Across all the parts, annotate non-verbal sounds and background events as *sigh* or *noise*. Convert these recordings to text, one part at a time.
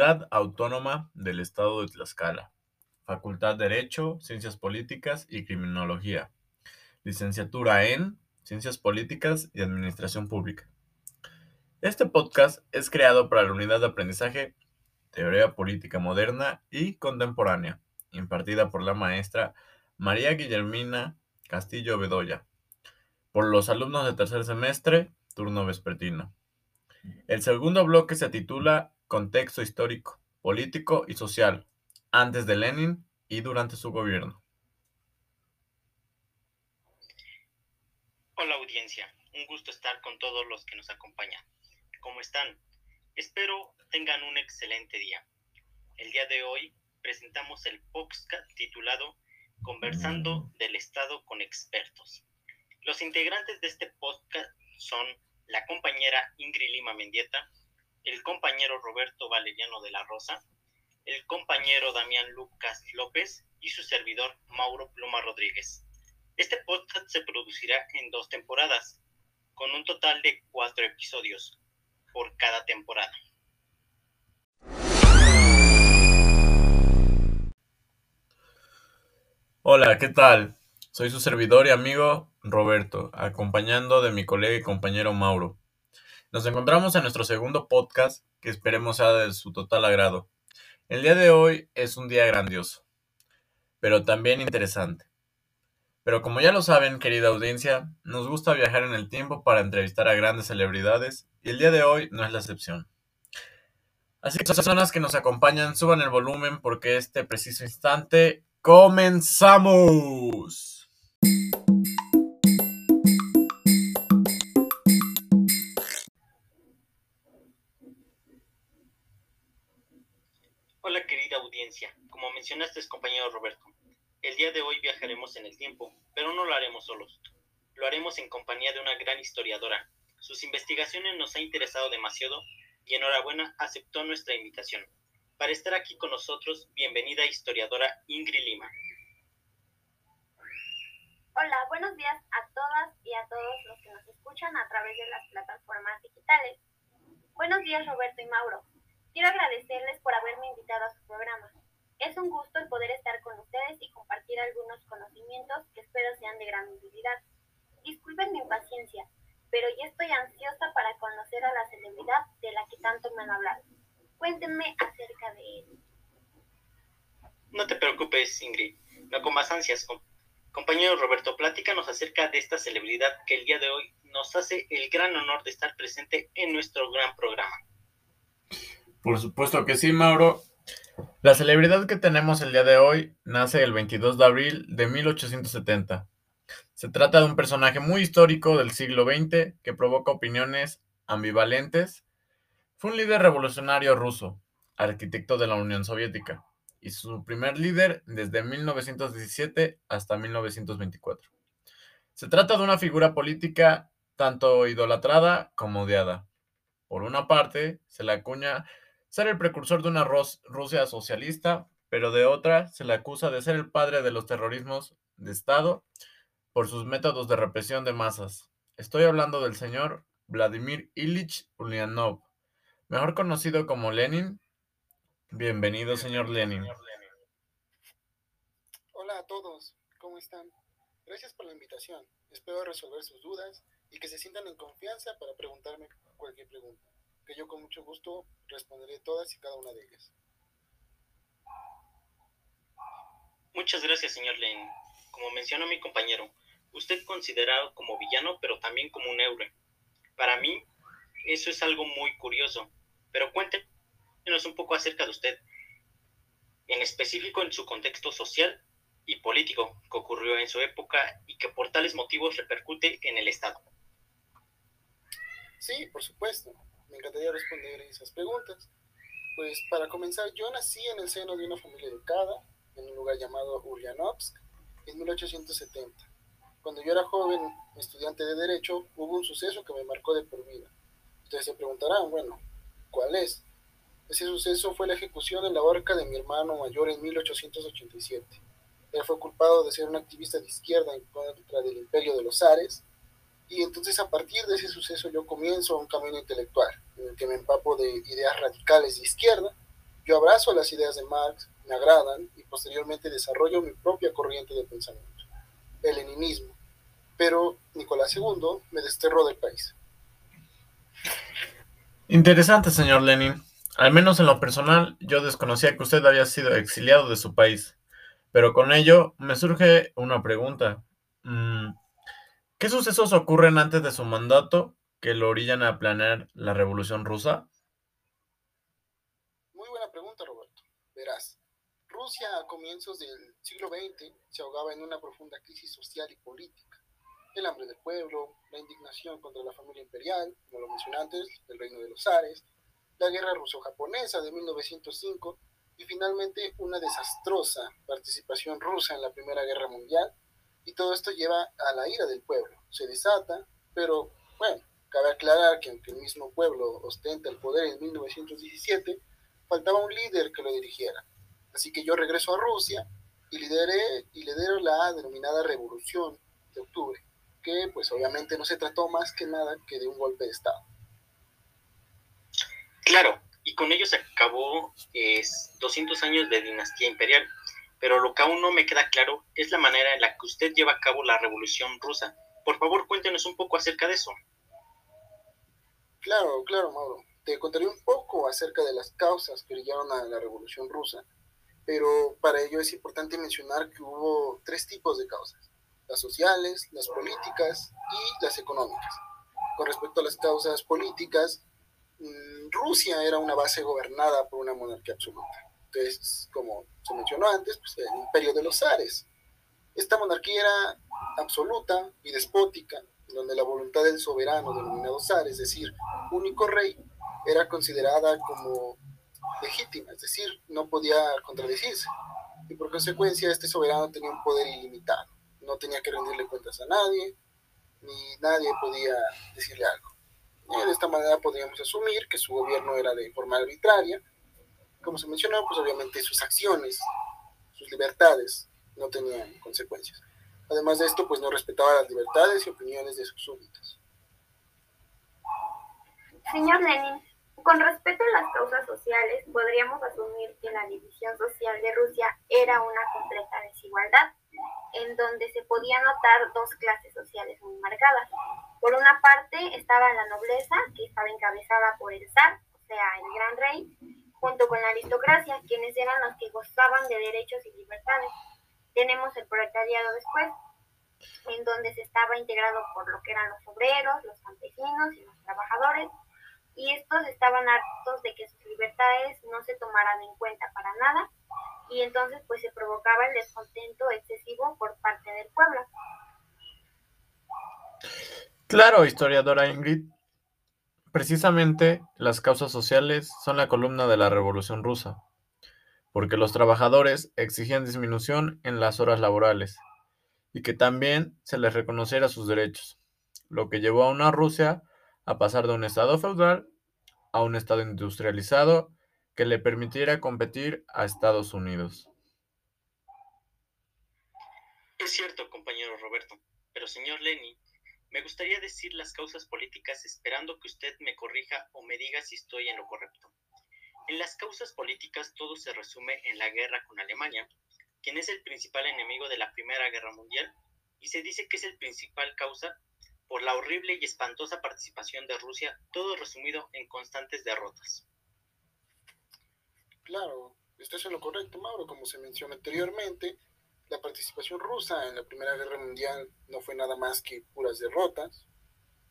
Autónoma del Estado de Tlaxcala. Facultad de Derecho, Ciencias Políticas y Criminología. Licenciatura en Ciencias Políticas y Administración Pública. Este podcast es creado para la unidad de aprendizaje Teoría Política Moderna y Contemporánea, impartida por la maestra María Guillermina Castillo Bedoya, por los alumnos de tercer semestre, turno vespertino. El segundo bloque se titula Contexto histórico, político y social, antes de Lenin y durante su gobierno. Hola audiencia, un gusto estar con todos los que nos acompañan. ¿Cómo están? Espero tengan un excelente día. El día de hoy presentamos el podcast titulado Conversando del Estado con expertos. Los integrantes de este podcast son la compañera Ingrid Lima Mendieta, el compañero Roberto Valeriano de la Rosa, el compañero Damián Lucas López y su servidor Mauro Pluma Rodríguez. Este podcast se producirá en dos temporadas, con un total de cuatro episodios por cada temporada. Hola, ¿qué tal? Soy su servidor y amigo Roberto, acompañando de mi colega y compañero Mauro. Nos encontramos en nuestro segundo podcast, que esperemos sea de su total agrado. El día de hoy es un día grandioso, pero también interesante. Pero como ya lo saben, querida audiencia, nos gusta viajar en el tiempo para entrevistar a grandes celebridades y el día de hoy no es la excepción. Así que las personas que nos acompañan suban el volumen porque este preciso instante comenzamos. Como mencionaste compañero Roberto, el día de hoy viajaremos en el tiempo, pero no lo haremos solos. Lo haremos en compañía de una gran historiadora. Sus investigaciones nos ha interesado demasiado y enhorabuena aceptó nuestra invitación. Para estar aquí con nosotros, bienvenida historiadora Ingrid Lima. Hola, buenos días a todas y a todos los que nos escuchan a través de las plataformas digitales. Buenos días Roberto y Mauro. Quiero agradecerles por haberme invitado a su programa. Es un gusto el poder estar con ustedes y compartir algunos conocimientos que espero sean de gran utilidad. Disculpen mi impaciencia, pero ya estoy ansiosa para conocer a la celebridad de la que tanto me han hablado. Cuéntenme acerca de él. No te preocupes, Ingrid. No con más ansias. Compañero Roberto, pláticanos acerca de esta celebridad que el día de hoy nos hace el gran honor de estar presente en nuestro gran programa. Por supuesto que sí, Mauro. La celebridad que tenemos el día de hoy nace el 22 de abril de 1870. Se trata de un personaje muy histórico del siglo XX que provoca opiniones ambivalentes. Fue un líder revolucionario ruso, arquitecto de la Unión Soviética, y su primer líder desde 1917 hasta 1924. Se trata de una figura política tanto idolatrada como odiada. Por una parte, se le acuña ser el precursor de una Rusia socialista, pero de otra se le acusa de ser el padre de los terrorismos de Estado por sus métodos de represión de masas. Estoy hablando del señor Vladimir Ilich Ulyanov, mejor conocido como Lenin. Bienvenido, señor Lenin. Hola a todos, ¿cómo están? Gracias por la invitación. Espero resolver sus dudas y que se sientan en confianza para preguntarme cualquier pregunta que yo con mucho gusto responderé todas y cada una de ellas. Muchas gracias, señor Len. Como mencionó mi compañero, usted considerado como villano, pero también como un héroe. Para mí, eso es algo muy curioso. Pero cuéntenos un poco acerca de usted, en específico en su contexto social y político que ocurrió en su época y que por tales motivos repercute en el Estado. Sí, por supuesto me encantaría responder esas preguntas. Pues para comenzar, yo nací en el seno de una familia educada, en un lugar llamado Ulyanovsk, en 1870. Cuando yo era joven, estudiante de Derecho, hubo un suceso que me marcó de por vida. Ustedes se preguntarán, bueno, ¿cuál es? Ese suceso fue la ejecución en la horca de mi hermano mayor en 1887. Él fue culpado de ser un activista de izquierda en contra del imperio de los zares Y entonces a partir de ese suceso yo comienzo un camino intelectual en el que me empapo de ideas radicales de izquierda. Yo abrazo las ideas de Marx, me agradan y posteriormente desarrollo mi propia corriente de pensamiento, el leninismo. Pero Nicolás II me desterró del país. Interesante, señor Lenin. Al menos en lo personal, yo desconocía que usted había sido exiliado de su país. Pero con ello me surge una pregunta. Mm, ¿Qué sucesos ocurren antes de su mandato que lo orillan a planear la revolución rusa? Muy buena pregunta, Roberto. Verás, Rusia a comienzos del siglo XX se ahogaba en una profunda crisis social y política. El hambre del pueblo, la indignación contra la familia imperial, como lo mencioné antes, el reino de los zares, la guerra ruso-japonesa de 1905 y finalmente una desastrosa participación rusa en la Primera Guerra Mundial. Y todo esto lleva a la ira del pueblo. Se desata, pero bueno, cabe aclarar que aunque el mismo pueblo ostenta el poder en 1917, faltaba un líder que lo dirigiera. Así que yo regreso a Rusia y lideré y lidero la denominada Revolución de Octubre, que pues obviamente no se trató más que nada que de un golpe de Estado. Claro, y con ello se acabó 200 años de dinastía imperial. Pero lo que aún no me queda claro es la manera en la que usted lleva a cabo la revolución rusa. Por favor, cuéntenos un poco acerca de eso. Claro, claro, Mauro. Te contaré un poco acerca de las causas que llevaron a la revolución rusa, pero para ello es importante mencionar que hubo tres tipos de causas, las sociales, las políticas y las económicas. Con respecto a las causas políticas, Mm, Rusia era una base gobernada por una monarquía absoluta. Entonces, como se mencionó antes, pues el imperio de los zares. Esta monarquía era absoluta y despótica, donde la voluntad del soberano denominado zar, es decir, único rey, era considerada como legítima, es decir, no podía contradecirse. Y por consecuencia, este soberano tenía un poder ilimitado. No tenía que rendirle cuentas a nadie, ni nadie podía decirle algo de esta manera podríamos asumir que su gobierno era de forma arbitraria. Como se mencionó, pues obviamente sus acciones, sus libertades no tenían consecuencias. Además de esto, pues no respetaba las libertades y opiniones de sus súbditos. Señor Lenin, con respecto a las causas sociales, podríamos asumir que la división social de Rusia era una completa desigualdad en donde se podía notar dos clases sociales muy marcadas. Por una parte estaba la nobleza, que estaba encabezada por el zar, o sea, el gran rey, junto con la aristocracia, quienes eran los que gozaban de derechos y libertades. Tenemos el proletariado después, en donde se estaba integrado por lo que eran los obreros, los campesinos y los trabajadores, y estos estaban hartos de que sus libertades no se tomaran en cuenta para nada y entonces pues se provocaba el descontento excesivo por parte del pueblo. Claro, historiadora Ingrid. Precisamente las causas sociales son la columna de la Revolución rusa, porque los trabajadores exigían disminución en las horas laborales y que también se les reconociera sus derechos, lo que llevó a una Rusia a pasar de un estado feudal a un estado industrializado que le permitiera competir a Estados Unidos. Es cierto, compañero Roberto, pero señor Lenny, me gustaría decir las causas políticas esperando que usted me corrija o me diga si estoy en lo correcto. En las causas políticas todo se resume en la guerra con Alemania, quien es el principal enemigo de la Primera Guerra Mundial, y se dice que es el principal causa por la horrible y espantosa participación de Rusia, todo resumido en constantes derrotas. Claro, estás en lo correcto, Mauro. Como se mencionó anteriormente, la participación rusa en la Primera Guerra Mundial no fue nada más que puras derrotas,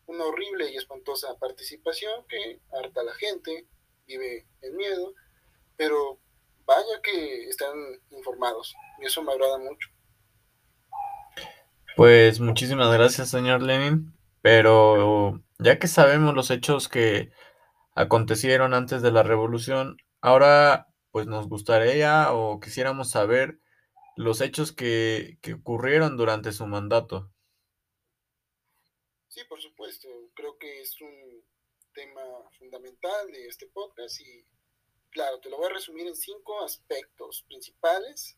una horrible y espantosa participación que harta a la gente, vive en miedo, pero vaya que están informados y eso me agrada mucho. Pues muchísimas gracias, señor Lenin, pero ya que sabemos los hechos que acontecieron antes de la revolución, ahora pues nos gustaría o quisiéramos saber los hechos que, ocurrieron durante su mandato. Sí, por supuesto. Creo que es un tema fundamental de este podcast y claro, te lo voy a resumir en cinco aspectos principales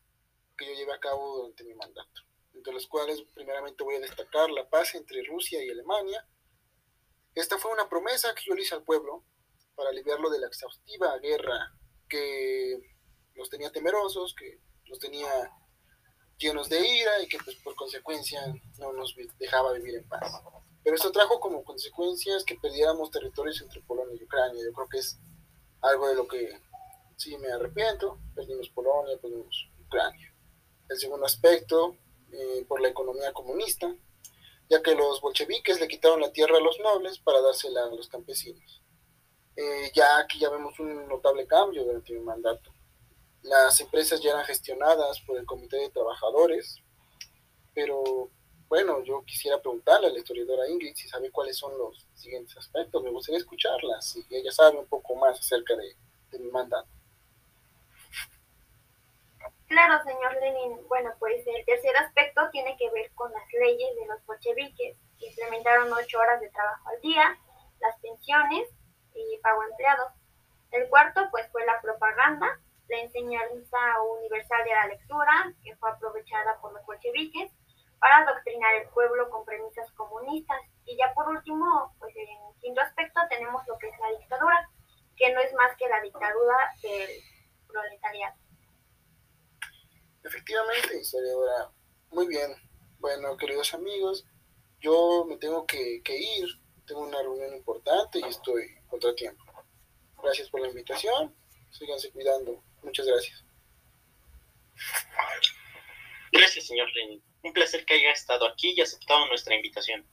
que yo llevé a cabo durante mi mandato. entre los cuales primeramente voy a destacar la paz entre Rusia y Alemania. Esta fue una promesa que yo le hice al pueblo para aliviarlo de la exhaustiva guerra que los tenía temerosos, que los tenía llenos de ira y que pues, por consecuencia no nos dejaba vivir en paz. Pero esto trajo como consecuencias que perdiéramos territorios entre Polonia y Ucrania. Yo creo que es algo de lo que sí me arrepiento. Perdimos Polonia, perdimos Ucrania. El segundo aspecto, eh, por la economía comunista, ya que los bolcheviques le quitaron la tierra a los nobles para dársela a los campesinos. Eh, ya aquí ya vemos un notable cambio durante mi mandato. Las empresas ya eran gestionadas por el Comité de Trabajadores, pero bueno, yo quisiera preguntarle a la historiadora Ingrid si sabe cuáles son los siguientes aspectos. Me gustaría escucharla, si ella sabe un poco más acerca de, mi mandato. Claro, señor Lenin. Bueno, pues el tercer aspecto tiene que ver con las leyes de los bolcheviques, que implementaron ocho horas de trabajo al día, las pensiones y pago empleado. El cuarto, pues fue la propaganda, la enseñanza universal de la lectura, que fue aprovechada por los bolcheviques para adoctrinar el pueblo con premisas comunistas. Y ya por último, pues en quinto aspecto tenemos lo que es la dictadura, que no es más que la dictadura del proletariado. Efectivamente, historiadora. Muy bien. Bueno, queridos amigos, yo me tengo que, ir. Tengo una reunión importante y estoy contra tiempo. Gracias por la invitación. Síganse cuidando. Muchas gracias. Gracias, señor Lenin. Un placer que haya estado aquí y aceptado nuestra invitación.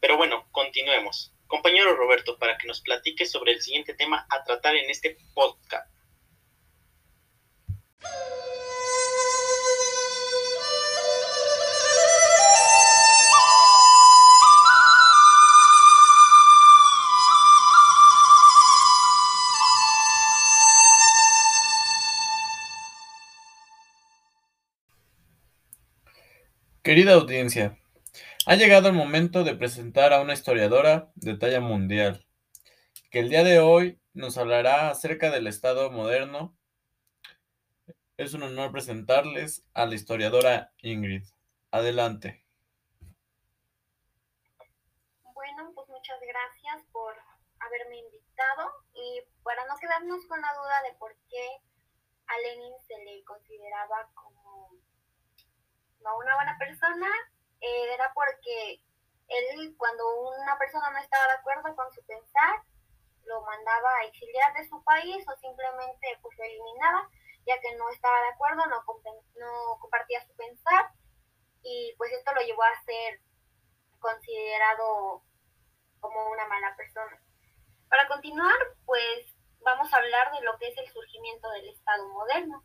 Pero bueno, continuemos. Compañero Roberto, para que nos platique sobre el siguiente tema a tratar en este podcast. Querida audiencia, ha llegado el momento de presentar a una historiadora de talla mundial, que el día de hoy nos hablará acerca del Estado moderno. Es un honor presentarles a la historiadora Ingrid. Adelante. Bueno, pues muchas gracias por haberme invitado y para no quedarnos con la duda de por qué a Lenin se le consideraba como no una buena persona, eh, era porque él cuando una persona no estaba de acuerdo con su pensar, lo mandaba a exiliar de su país o simplemente pues lo eliminaba, ya que no estaba de acuerdo, no, no compartía su pensar y pues esto lo llevó a ser considerado como una mala persona. Para continuar, pues vamos a hablar de lo que es el surgimiento del Estado moderno.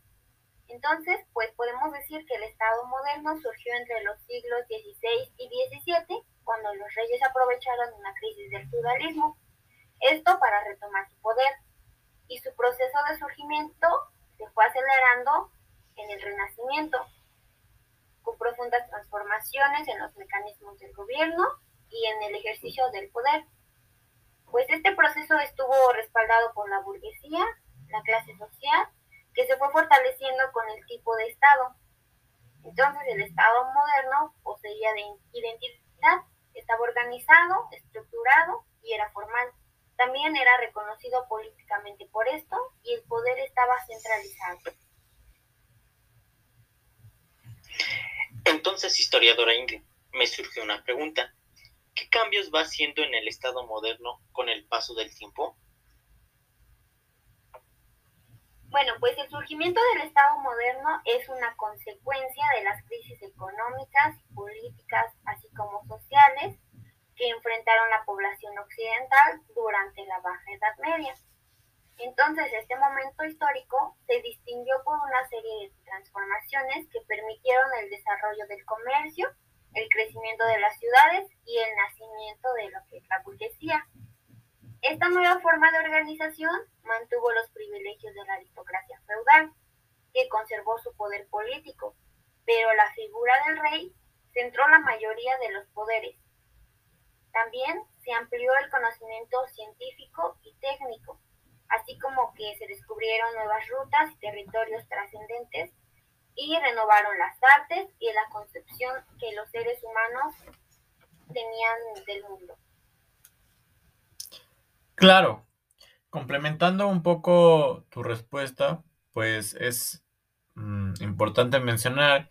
Entonces, pues podemos decir que el Estado moderno surgió entre los siglos XVI y XVII, cuando los reyes aprovecharon una crisis del feudalismo, esto para retomar su poder, y su proceso de surgimiento se fue acelerando en el Renacimiento, con profundas transformaciones en los mecanismos del gobierno y en el ejercicio del poder. Pues este proceso estuvo respaldado por la burguesía, la clase social que se fue fortaleciendo con el tipo de Estado. Entonces el Estado moderno poseía de identidad, estaba organizado, estructurado y era formal. También era reconocido políticamente por esto y el poder estaba centralizado. Entonces, historiadora Ingrid, me surge una pregunta. ¿Qué cambios va haciendo en el Estado moderno con el paso del tiempo? Bueno, pues el surgimiento del Estado moderno es una consecuencia de las crisis económicas, políticas, así como sociales, que enfrentaron la población occidental durante la Baja Edad Media. Entonces, este momento histórico se distinguió por una serie de transformaciones que permitieron el desarrollo del comercio, el crecimiento de las ciudades y el nacimiento de lo que es la burguesía. Esta nueva forma de organización mantuvo los privilegios de la aristocracia feudal, que conservó su poder político, pero la figura del rey centró la mayoría de los poderes. También se amplió el conocimiento científico y técnico, así como que se descubrieron nuevas rutas y territorios trascendentes y renovaron las artes y la concepción que los seres humanos tenían del mundo. Claro, complementando un poco tu respuesta, pues es mm, importante mencionar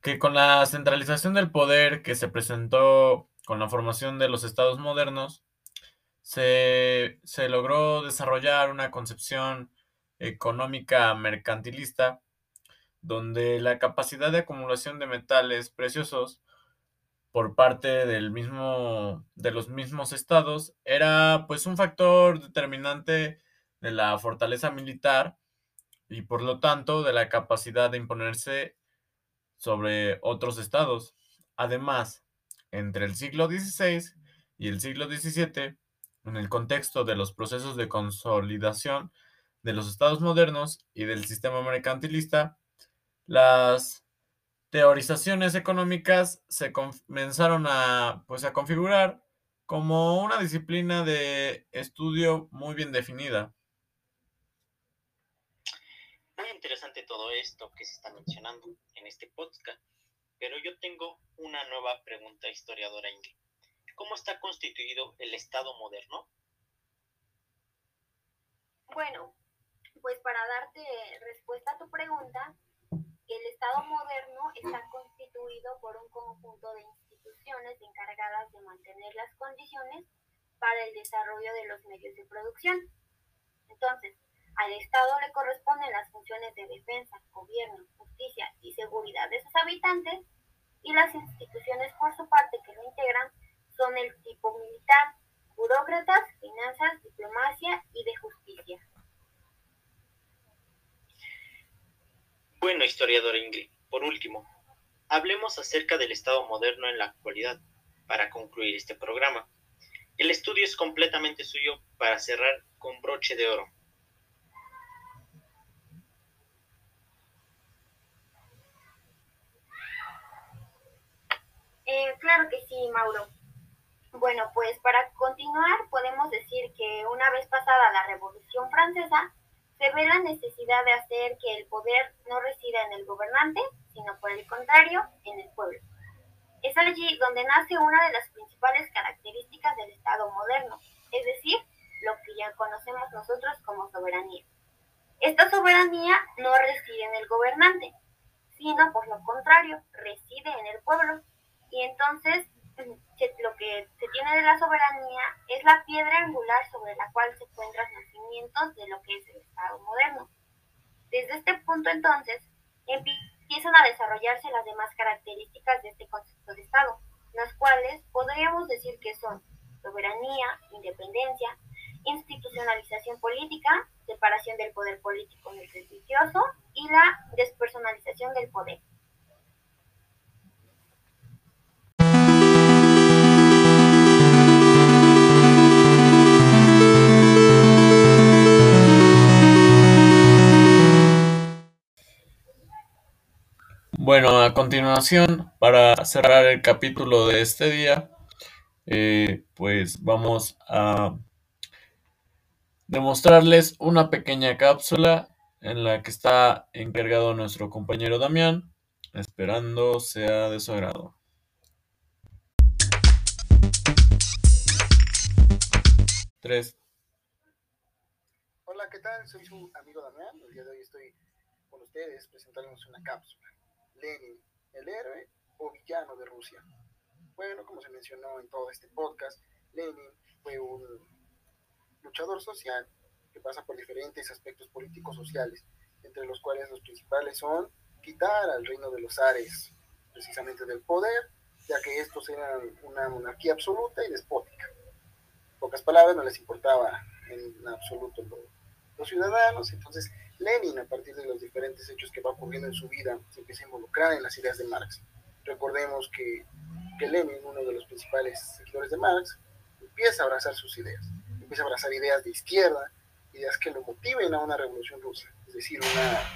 que con la centralización del poder que se presentó con la formación de los estados modernos, se, se logró desarrollar una concepción económica mercantilista donde la capacidad de acumulación de metales preciosos por parte del mismo, de los mismos estados era pues un factor determinante de la fortaleza militar y por lo tanto de la capacidad de imponerse sobre otros estados. Además, entre el siglo XVI y el siglo XVII, en el contexto de los procesos de consolidación de los estados modernos y del sistema mercantilista, las teorizaciones económicas se comenzaron a, pues, a configurar como una disciplina de estudio muy bien definida. Muy interesante todo esto que se está mencionando en este podcast, pero yo tengo una nueva pregunta, historiadora Ingrid. ¿Cómo está constituido el Estado moderno? Bueno, pues para darte respuesta a tu pregunta, el Estado moderno está constituido por un conjunto de instituciones encargadas de mantener las condiciones para el desarrollo de los medios de producción. Entonces, al Estado le corresponden las funciones de defensa, gobierno, justicia y seguridad de sus habitantes, y las instituciones por su parte que lo integran son el tipo militar, burócratas, finanzas, diplomacia y de justicia. Bueno, historiador Ingrid, por último, hablemos acerca del Estado moderno en la actualidad, para concluir este programa. El estudio es completamente suyo para cerrar con broche de oro. Eh, claro que sí, Mauro. Bueno, pues para continuar podemos decir que una vez pasada la Revolución Francesa, se ve la necesidad de hacer que el poder no en el gobernante, sino por el contrario, en el pueblo. Es allí donde nace una de las principales características del Estado moderno, es decir, lo que ya conocemos nosotros como soberanía. Esta soberanía no reside en el gobernante, sino por lo contrario, reside en el pueblo. Y entonces *clears throat* lo que se tiene de la soberanía es la piedra angular sobre la cual se encuentran los cimientos de lo que es el Estado moderno. Desde este punto entonces empiezan a desarrollarse las demás características de este concepto de Estado, las cuales podríamos decir que son soberanía, independencia, institucionalización política, separación del poder político del religioso y la despersonalización del poder. Bueno, a continuación, para cerrar el capítulo de este día, eh, pues vamos a demostrarles una pequeña cápsula en la que está encargado nuestro compañero Damián, esperando sea de su agrado. Tres. Hola, ¿qué tal? Soy su amigo Damián. El día de hoy estoy con ustedes presentándonos una cápsula. Lenin, el héroe o villano de Rusia. Bueno, como se mencionó en todo este podcast, Lenin fue un luchador social que pasa por diferentes aspectos políticos sociales, entre los cuales los principales son quitar al reino de los Ares precisamente del poder, ya que estos eran una monarquía absoluta y despótica. En pocas palabras, no les importaba en absoluto los ciudadanos, entonces Lenin, a partir de los diferentes hechos que va ocurriendo en su vida, se empieza a involucrar en las ideas de Marx. Recordemos que, Lenin, uno de los principales seguidores de Marx, empieza a abrazar sus ideas, empieza a abrazar ideas de izquierda, ideas que lo motiven a una revolución rusa, es decir,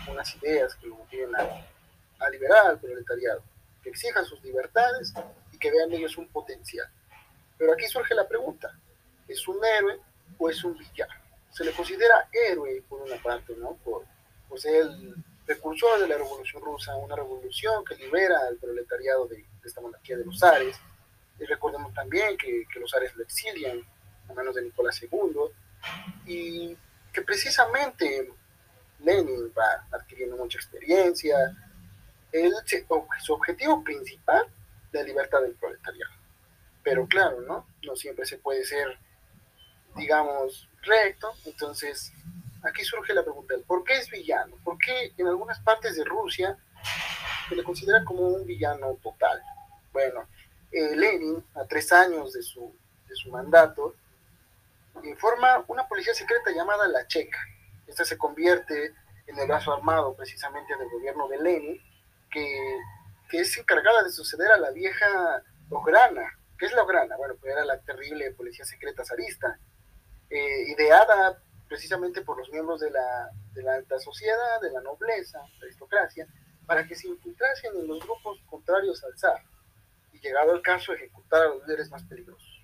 unas ideas que lo motiven a, a liberar al proletariado, que exijan sus libertades y que vean ellos un potencial. Pero aquí surge la pregunta, ¿es un héroe o es un villano? Se le considera héroe por una parte, ¿no? Por, ser precursor de la Revolución Rusa, una revolución que libera al proletariado de, esta monarquía de los zares. Y recordemos también que, que los zares lo exilian a manos de Nicolás II y que precisamente Lenin va adquiriendo mucha experiencia. Él, su objetivo principal, la libertad del proletariado. Pero claro, ¿no? No siempre se puede ser, digamos, recto. Entonces, aquí surge la pregunta, ¿por qué es villano? ¿Por qué en algunas partes de Rusia se le considera como un villano total? Bueno, eh, Lenin, a tres años de su, de su mandato, forma una policía secreta llamada la Checa. Esta se convierte en el brazo armado precisamente del gobierno de Lenin, que, que es encargada de suceder a la vieja Ograna. ¿Qué es la Ograna? Bueno, pues era la terrible policía secreta zarista, eh, ideada precisamente por los miembros de la, de alta sociedad, de la nobleza, la aristocracia, para que se infiltrasen en los grupos contrarios al zar y llegado el caso ejecutar a los líderes más peligrosos.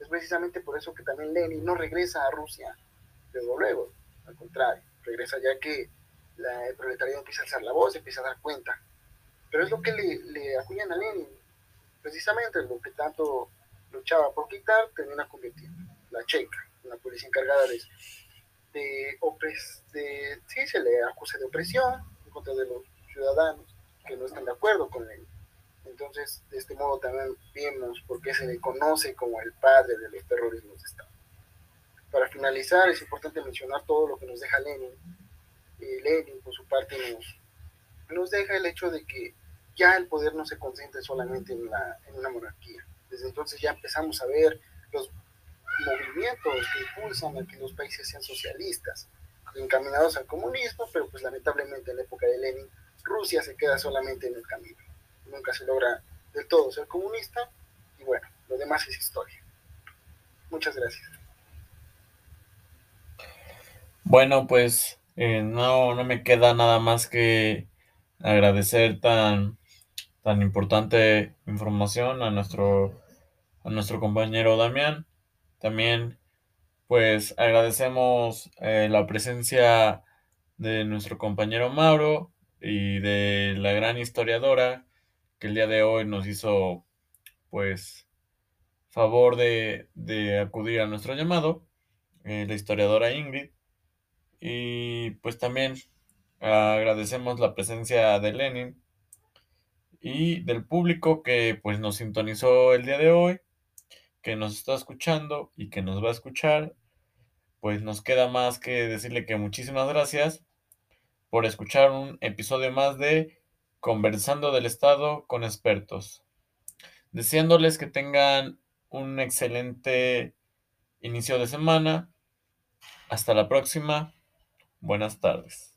Es precisamente por eso que también Lenin no regresa a Rusia luego, luego, al contrario, regresa ya que la, el proletariado empieza a alzar la voz, empieza a dar cuenta. Pero es lo que le, le acuñan a Lenin, precisamente lo que tanto luchaba por quitar, termina convirtiendo. La checa, una policía encargada de, de, de, sí, se le acusa de opresión en contra de los ciudadanos que no están de acuerdo con Lenin. Entonces, de este modo también vemos por qué se le conoce como el padre de los terrorismos de Estado. Para finalizar, es importante mencionar todo lo que nos deja Lenin. Eh, Lenin, por su parte, nos, nos deja el hecho de que ya el poder no se concentre solamente en, la, en una monarquía. Desde entonces ya empezamos a ver los movimientos que impulsan a que los países sean socialistas, encaminados al comunismo, pero pues lamentablemente en la época de Lenin, Rusia se queda solamente en el camino nunca se logra del todo ser comunista y bueno, lo demás es historia. Muchas gracias. Bueno, pues eh, no, no me queda nada más que agradecer tan, tan importante información a nuestro, a nuestro compañero Damián. También pues agradecemos eh, la presencia de nuestro compañero Mauro y de la gran historiadora que el día de hoy nos hizo, pues, favor de, acudir a nuestro llamado, eh, la historiadora Ingrid. Y pues también agradecemos la presencia de Lenin y del público que pues nos sintonizó el día de hoy, que nos está escuchando y que nos va a escuchar. Pues nos queda más que decirle que muchísimas gracias por escuchar un episodio más de conversando del Estado con expertos, deseándoles que tengan un excelente inicio de semana. Hasta la próxima. Buenas tardes.